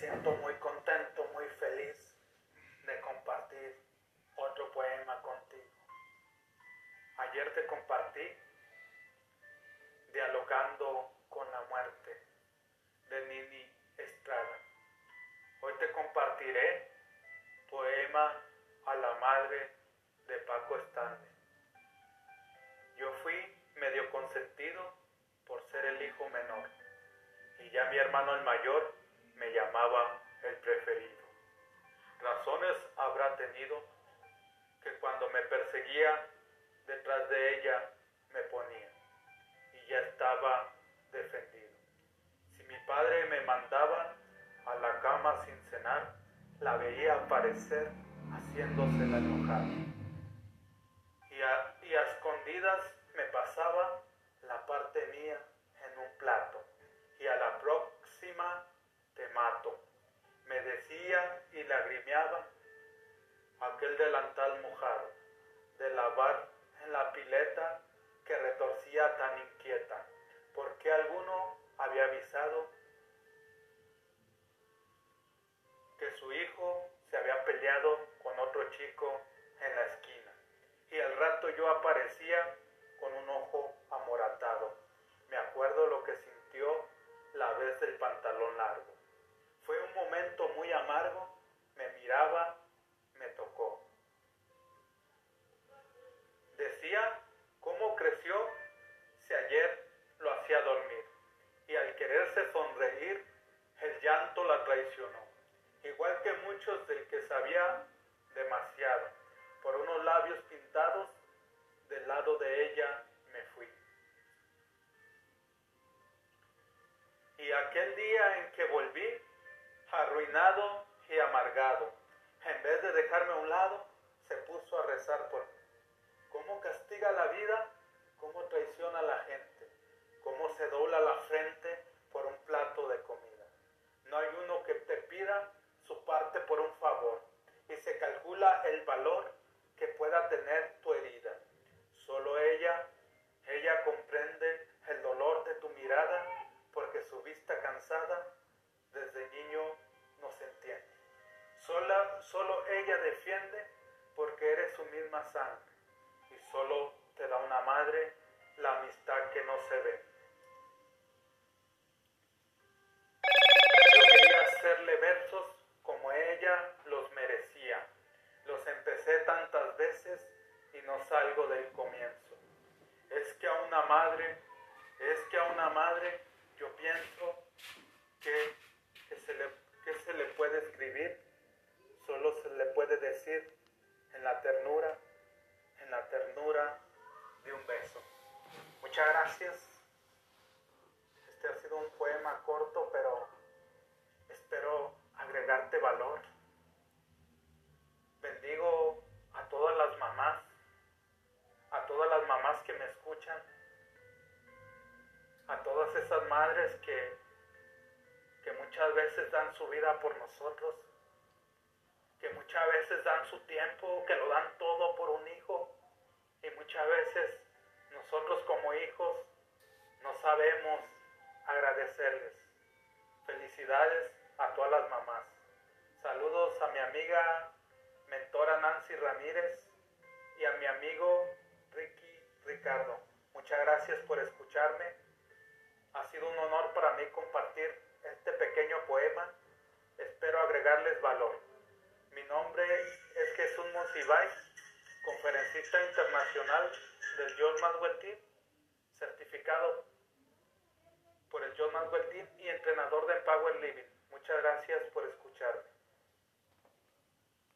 siento muy contento, muy feliz de compartir otro poema contigo. Ayer te compartí Dialogando con la muerte de Nini Estrada. Hoy te compartiré poema a la madre de Paco Stanley. Yo fui medio consentido por ser el hijo menor y ya mi hermano el mayor me llamaba el preferido. Razones habrá tenido que cuando me perseguía detrás de ella me ponía y ya estaba defendido. Si mi padre me mandaba a la cama sin cenar, la veía aparecer haciéndose la enojada. Y a, y escondidas me pasaba la parte mía en un plato y a la próxima te mato. Me decía y lagrimeaba aquel delantal mojado de lavar en la pileta que retorcía tan inquieta, porque alguno había avisado que su hijo se había peleado con otro chico en la esquina. Y al rato yo aparecía la traicionó, igual que muchos del que sabía demasiado. Por unos labios pintados, del lado de ella me fui. Y aquel día en que volví, arruinado y amargado, en vez de dejarme a un lado, se puso a rezar por mí. ¿Cómo castiga la vida? ¿Cómo traiciona a la gente? ¿Cómo se dobla la frente solo ella defiende porque eres su misma sangre y solo te da una madre la amistad que no se ve. Yo quería hacerle versos como ella los merecía. Los empecé tantas veces y no salgo del comienzo. Es que a una madre, es que a una madre yo pienso que, que, se le, que se le puede escribir, solo se le puede decir en la ternura, en la ternura de un beso. Muchas gracias. Este ha sido un poema corto, pero espero agregarte valor. Bendigo a todas las mamás, a todas las mamás que me escuchan, a todas esas madres que, que muchas veces dan su vida por nosotros, que muchas veces dan su tiempo, que lo dan todo por un hijo y muchas veces nosotros como hijos no sabemos agradecerles. Felicidades a todas las mamás. Saludos a mi amiga mentora Nancy Ramírez y a mi amigo Ricky Ricardo. Muchas gracias por escucharme. Ha sido un honor para mí compartir este pequeño poema. Espero agregarles valor. Mi nombre es Jesús Monsiváis, conferencista internacional del John Maxwell Team, certificado por el John Maxwell Team y entrenador de Empower Living. Muchas gracias por escucharme.